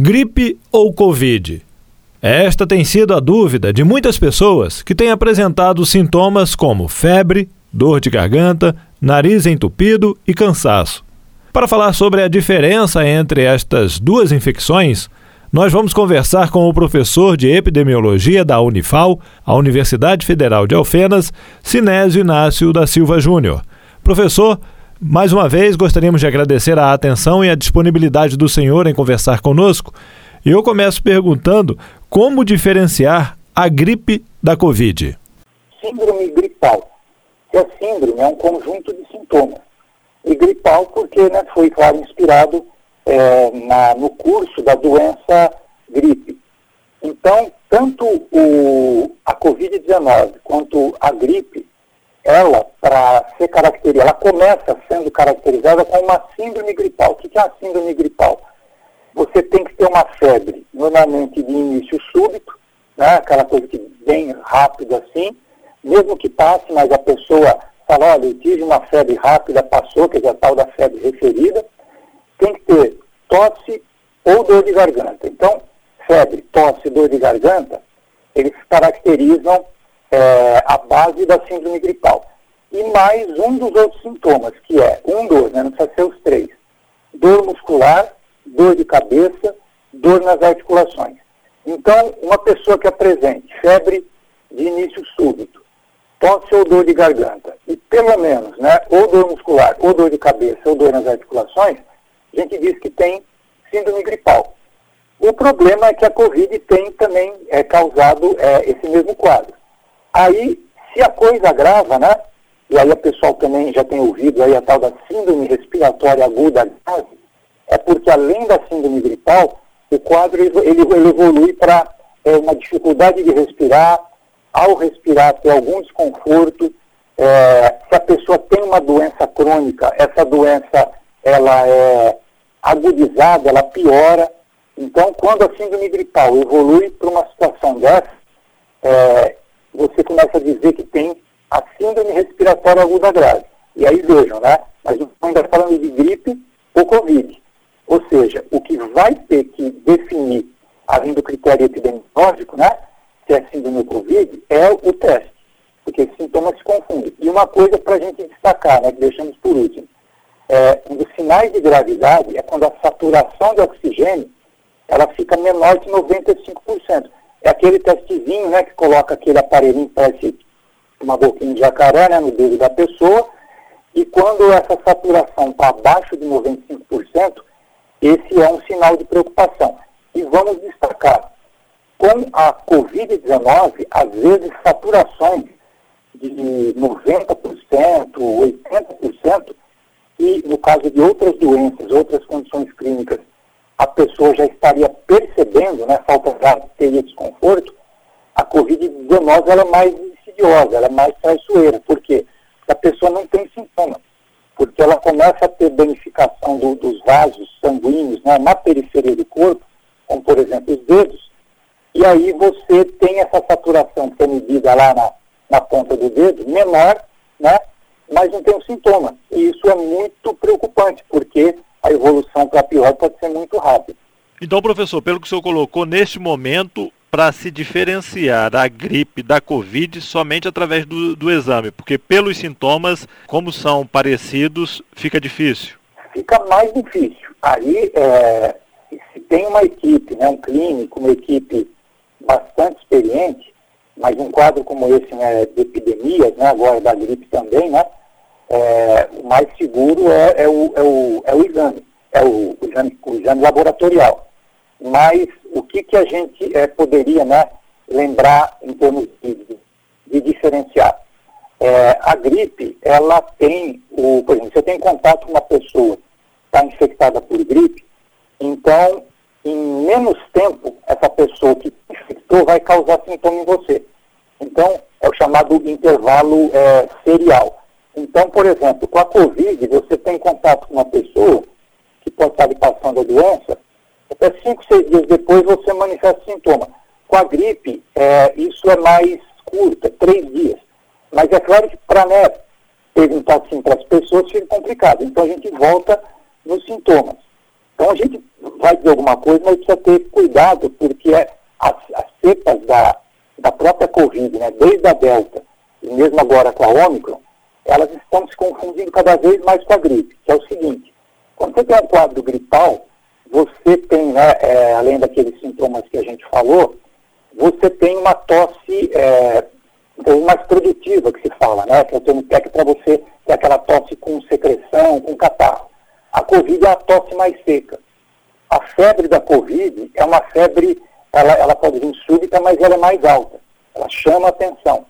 Gripe ou Covid? Esta tem sido a dúvida de muitas pessoas que têm apresentado sintomas como febre, dor de garganta, nariz entupido e cansaço. Para falar sobre a diferença entre estas duas infecções, nós vamos conversar com o professor de epidemiologia da Unifal, a Universidade Federal de Alfenas, Sinésio Inácio da Silva Júnior. Professor, mais uma vez gostaríamos de agradecer a atenção e a disponibilidade do senhor em conversar conosco. Eu começo perguntando como diferenciar a gripe da Covid. Síndrome gripal. a síndrome é um conjunto de sintomas. E gripal porque né, foi, claro, inspirado é, na, no curso da doença gripe. Então, tanto o, a Covid-19 quanto a gripe, ela, para ser caracterizada, ela começa sendo caracterizada como uma síndrome gripal. O que é a síndrome gripal? Você tem que ter uma febre, normalmente de início súbito, né, aquela coisa que bem rápido assim, mesmo que passe, mas a pessoa fala, olha, eu tive uma febre rápida, passou, que é a tal da febre referida, tem que ter tosse ou dor de garganta. Então, febre, tosse, dor de garganta, eles caracterizam é, a base da síndrome gripal. E mais um dos outros sintomas, que é um dor, né, não precisa ser os três. Dor muscular, dor de cabeça, dor nas articulações. Então, uma pessoa que apresente febre de início súbito, tosse ou dor de garganta, e pelo menos, né, ou dor muscular, ou dor de cabeça, ou dor nas articulações, a gente diz que tem síndrome gripal. O problema é que a Covid tem também é, causado é, esse mesmo quadro. Aí, se a coisa agrava, né? E aí o pessoal também já tem ouvido aí a tal da síndrome respiratória aguda grave, é porque além da síndrome gripal, o quadro ele, ele evolui para é, uma dificuldade de respirar, ao respirar ter algum desconforto, é, se a pessoa tem uma doença crônica, essa doença ela é agudizada, ela piora. Então, quando a síndrome gripal evolui para uma situação dessa, é, você começa a dizer que tem a síndrome respiratória aguda grave. E aí vejam, né? Mas ainda falando de gripe ou Covid. Ou seja, o que vai ter que definir, além do critério epidemiológico, né? Se é síndrome ou Covid, é o teste. Porque sintomas se confundem. E uma coisa para a gente destacar, né? Que deixamos por último é, um dos sinais de gravidade é quando a saturação de oxigênio ela fica menor de 95%. É aquele testezinho né, que coloca aquele aparelhinho, parece uma boquinha de jacaré né, no dedo da pessoa, e quando essa saturação está abaixo de 95%, esse é um sinal de preocupação. E vamos destacar, com a Covid-19, às vezes saturações de 90%, 80%, e no caso de outras doenças, outras condições clínicas, a pessoa já estaria percebendo, né, falta de ar, teria desconforto, a Covid-19 ela é mais insidiosa, ela é mais traiçoeira. Por quê? Porque a pessoa não tem sintomas. Porque ela começa a ter danificação do, dos vasos sanguíneos né, na periferia do corpo, como por exemplo os dedos, e aí você tem essa saturação que é medida lá na, na ponta do dedo, menor, né, mas não tem um sintoma. E isso é muito preocupante, porque a evolução para pior pode ser muito rápida. Então, professor, pelo que o senhor colocou, neste momento, para se diferenciar a gripe da Covid somente através do, do exame, porque pelos sintomas, como são parecidos, fica difícil. Fica mais difícil. Aí, é, se tem uma equipe, né, um clínico, uma equipe bastante experiente, mas um quadro como esse né, de epidemias, né, agora da gripe também, né, é, o mais seguro é, é, o, é, o, é o exame, é o, o, exame, o exame laboratorial. Mas o que, que a gente é, poderia né, lembrar em termos de, de diferenciar? É, a gripe, ela tem, o, por exemplo, você tem contato com uma pessoa que está infectada por gripe, então, em menos tempo, essa pessoa que infectou vai causar sintoma em você. Então, é o chamado intervalo é, serial. Então, por exemplo, com a Covid, você tem contato com uma pessoa que pode estar lhe passando a doença, até 5, 6 dias depois você manifesta sintoma. Com a gripe, é, isso é mais curto, é 3 dias. Mas é claro que para né, perguntar assim para as pessoas fica complicado. Então a gente volta nos sintomas. Então a gente vai dizer alguma coisa, mas precisa ter cuidado, porque é as, as cepas da, da própria Covid, né, desde a Delta e mesmo agora com a Ômicron, elas estão se confundindo cada vez mais com a gripe, que é o seguinte, quando você tem um quadro gripal, você tem, né, é, além daqueles sintomas que a gente falou, você tem uma tosse é, mais produtiva, que se fala, né, que é o termo técnico para você ter aquela tosse com secreção, com catarro. A Covid é a tosse mais seca. A febre da Covid é uma febre, ela, ela pode vir súbita, mas ela é mais alta. Ela chama atenção.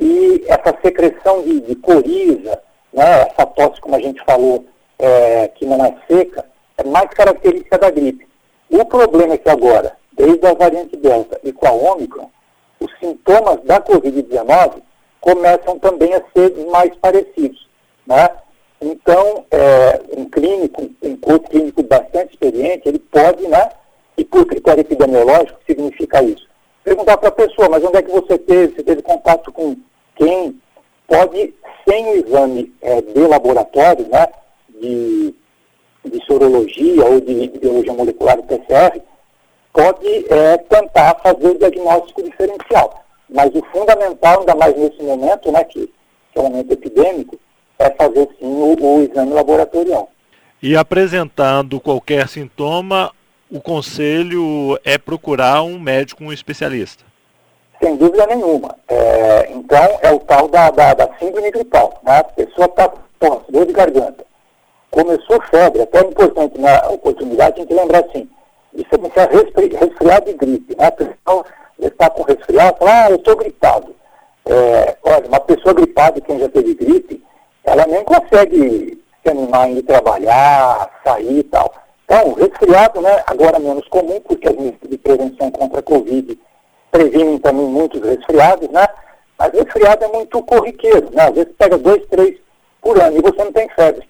E essa secreção de, de coriza, né, essa tosse, como a gente falou, é, que não é seca, é mais característica da gripe. O problema é que agora, desde a variante Delta e com a Ômicron, os sintomas da Covid-19 começam também a ser mais parecidos. Né? Então, é, um clínico, um corpo clínico bastante experiente, ele pode, né, e por critério epidemiológico, significa isso. Perguntar para a pessoa, mas onde é que você teve? Você teve contato com quem? Pode, sem o exame é, de laboratório, né, de, de sorologia ou de, de biologia molecular, PCR, pode é, tentar fazer o diagnóstico diferencial. Mas o fundamental, ainda mais nesse momento, né, que, que é um momento epidêmico, é fazer sim o, o exame laboratorial. E apresentando qualquer sintoma, o conselho é procurar um médico, um especialista? Sem dúvida nenhuma. É, então, é o tal da, da, da síndrome gripal. Né? A pessoa está com dor de garganta. Começou febre, até é importante na oportunidade a gente lembrar assim, isso é resfri, resfriado e gripe. Né? A pessoa está com resfriado, fala, ah, eu estou gripado. É, olha, uma pessoa gripada, quem já teve gripe, ela nem consegue se animar em trabalhar, sair e tal. Então, resfriado, né, agora menos comum, porque as medidas de prevenção contra a Covid previnem também muitos resfriados, né? Mas resfriado é muito corriqueiro, né? Às vezes pega dois, três por ano e você não tem febre.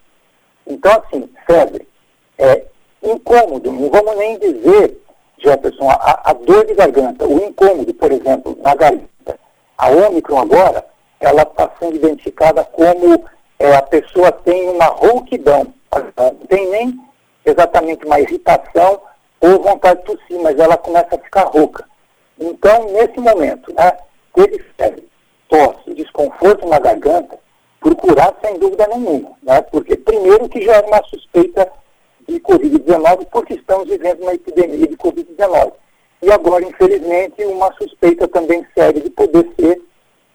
Então, assim, febre é incômodo, não vamos nem dizer, Jefferson, a, a dor de garganta, o incômodo, por exemplo, na garganta. A Omicron agora, ela está sendo identificada como é, a pessoa tem uma rouquidão, não tem nem exatamente uma irritação ou vontade de tossir, mas ela começa a ficar rouca. Então, nesse momento, né, teve febre, tosse, desconforto na garganta, procurar sem dúvida nenhuma, né, porque primeiro que já é uma suspeita de Covid-19, porque estamos vivendo uma epidemia de Covid-19. E agora, infelizmente, uma suspeita também séria de poder ser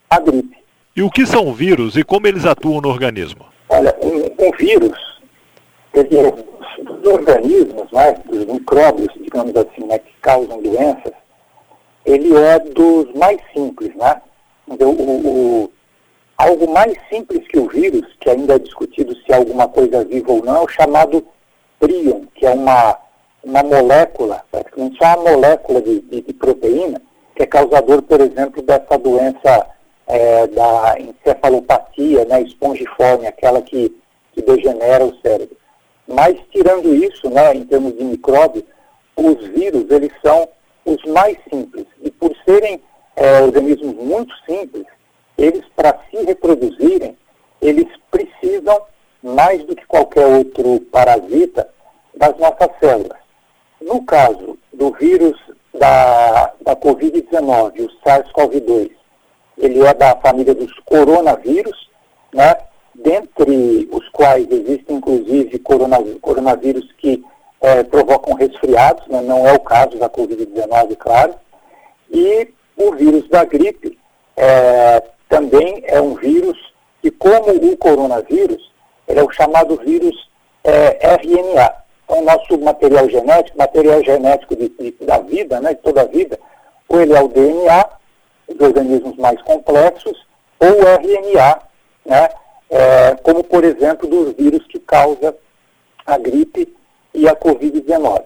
a gripe. E o que são vírus e como eles atuam no organismo? Olha, um, um vírus, dizer, os organismos, né, os micróbios, digamos assim, né, que causam doenças, ele é dos mais simples, né? Então, o, o, algo mais simples que o vírus, que ainda é discutido se é alguma coisa viva ou não, é chamado prion, que é uma, uma molécula, praticamente só uma molécula de, de, de proteína, que é causador, por exemplo, dessa doença é, da encefalopatia né, espongiforme, aquela que, que degenera o cérebro. Mas, tirando isso, né, em termos de micróbio, os vírus, eles são os mais simples. E por serem é, organismos muito simples, eles, para se reproduzirem, eles precisam, mais do que qualquer outro parasita, das nossas células. No caso do vírus da, da Covid-19, o SARS-CoV-2, ele é da família dos coronavírus, né? dentre os quais existem inclusive coronavírus que é, provocam resfriados, né? não é o caso da Covid-19, claro, e o vírus da gripe é, também é um vírus que, como o coronavírus, ele é o chamado vírus é, RNA. Então, nosso material genético, material genético de, de, da vida, né, de toda a vida, ou ele é o DNA, de organismos mais complexos, ou RNA, né, é, como por exemplo dos vírus que causa a gripe e a Covid-19.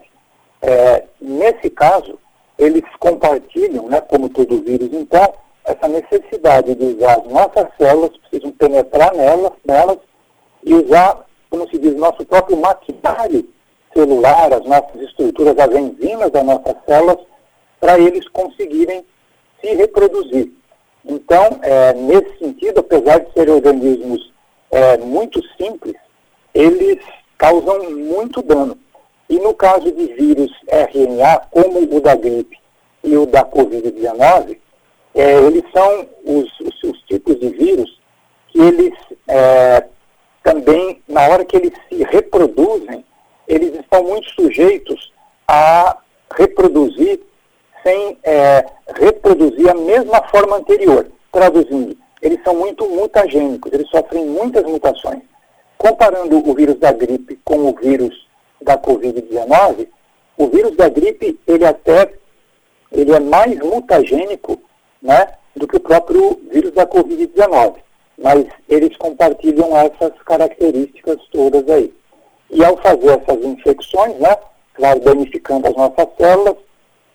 É, nesse caso, eles compartilham, né, como todo vírus, então, essa necessidade de usar as nossas células, precisam penetrar nelas, nelas e usar, como se diz, nosso próprio maquinário celular, as nossas estruturas, as enzimas das nossas células, para eles conseguirem se reproduzir. Então, é, nesse sentido, apesar de serem organismos é, muito simples, eles causam muito dano. E no caso de vírus RNA, como o da gripe e o da Covid-19, é, eles são os, os, os, tipos de vírus que eles é, também, na hora que eles se reproduzem, eles estão muito sujeitos a reproduzir sem é, reproduzir a mesma forma anterior. Traduzindo, eles são muito mutagênicos, eles sofrem muitas mutações. Comparando o vírus da gripe com o vírus da Covid-19, o vírus da gripe, ele até ele é mais mutagênico né, do que o próprio vírus da Covid-19. Mas eles compartilham essas características todas aí. E ao fazer essas infecções, né, claro, danificando as nossas células,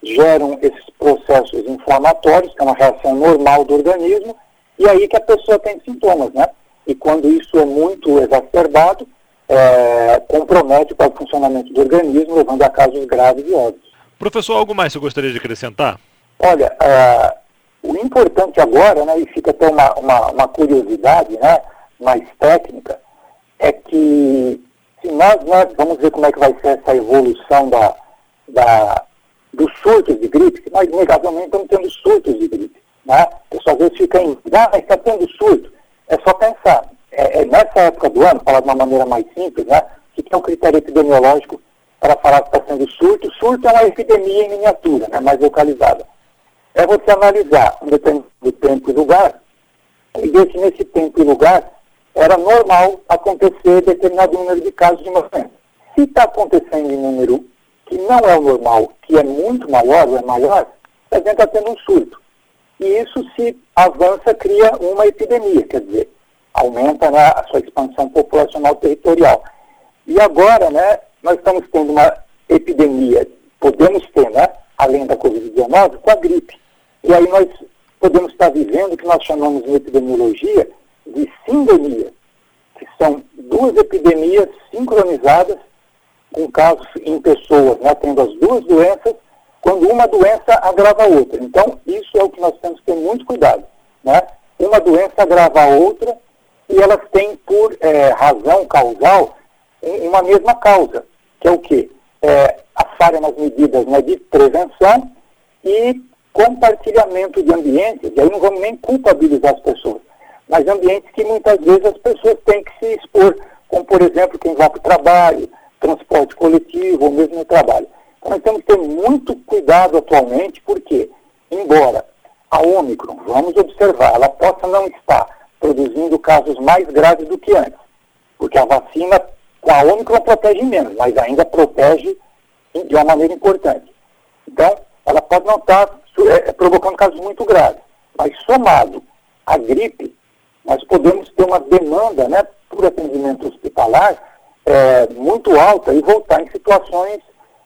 geram esses processos inflamatórios, que é uma reação normal do organismo, e aí que a pessoa tem sintomas, né? E quando isso é muito exacerbado, é, compromete o funcionamento do organismo, levando a casos graves e óbitos. Professor, algo mais você gostaria de acrescentar? Olha, é, o importante agora, né, e fica até uma, uma, uma curiosidade né, mais técnica, é que se nós, nós, vamos ver como é que vai ser essa evolução da, da, dos surtos de gripe, que nós negavelmente estamos tendo surtos de gripe. Né? O pessoal às vezes fica em, ah, mas está tendo surto. É só pensar. É, é, nessa época do ano, falar de uma maneira mais simples, né? que é o critério epidemiológico para falar que está sendo surto. Surto é uma epidemia em miniatura, né? mais localizada. É você analisar um determinado tempo e lugar e ver se nesse tempo e lugar era normal acontecer determinado número de casos de doença. Se está acontecendo em número que não é o normal, que é muito maior ou é maior, a gente está tendo um surto. E isso se avança, cria uma epidemia, quer dizer, aumenta né, a sua expansão populacional territorial. E agora, né, nós estamos tendo uma epidemia, podemos ter, né, além da Covid-19, com a gripe. E aí nós podemos estar vivendo o que nós chamamos em epidemiologia de sindemia, que são duas epidemias sincronizadas com casos em pessoas, né, tendo as duas doenças, quando uma doença agrava a outra. Então, isso é o que nós temos que ter muito cuidado. Né? Uma doença agrava a outra e elas têm, por é, razão causal, uma mesma causa, que é o quê? É, a falha nas medidas né, de prevenção e compartilhamento de ambientes, e aí não vamos nem culpabilizar as pessoas, mas ambientes que muitas vezes as pessoas têm que se expor, como por exemplo quem vai para o trabalho, transporte coletivo ou mesmo no trabalho. Então nós temos que ter muito cuidado atualmente, porque, embora a Ômicron, vamos observar, ela possa não estar produzindo casos mais graves do que antes, porque a vacina com a Ômicron protege menos, mas ainda protege de uma maneira importante. Então, ela pode não estar é, provocando casos muito graves, mas somado à gripe, nós podemos ter uma demanda né, por atendimento hospitalar é, muito alta e voltar em situações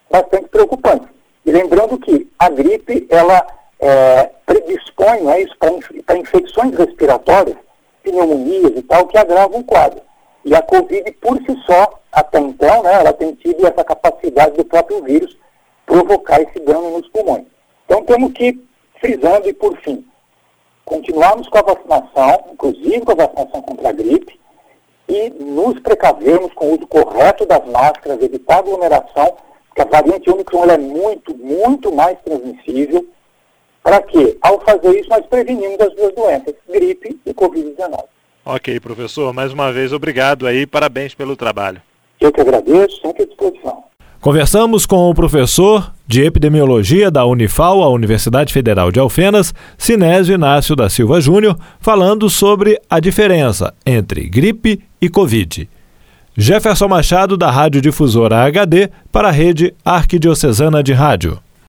bastante preocupantes. E lembrando que a gripe, ela é, predispõe né, isso para infecções respiratórias, pneumonias e tal, que agravam o quadro. E a Covid, por si só, até então, né, ela tem tido essa capacidade do próprio vírus provocar esse dano nos pulmões. Então temos que, frisando e por fim, continuarmos com a vacinação, inclusive com a vacinação contra a gripe, e nos precavermos com o uso correto das máscaras, evitar aglomeração, porque a variante Omicron é muito, muito mais transmissível. Para quê? Ao fazer isso, nós prevenimos as duas doenças, gripe e Covid-19. Ok, professor, mais uma vez obrigado aí, parabéns pelo trabalho. Eu que agradeço, sempre à disposição. Conversamos com o professor de epidemiologia da Unifal, a Universidade Federal de Alfenas, Sinésio Inácio da Silva Júnior, falando sobre a diferença entre gripe e Covid. Jefferson Machado, da Rádio Difusora HD, para a rede Arquidiocesana de Rádio.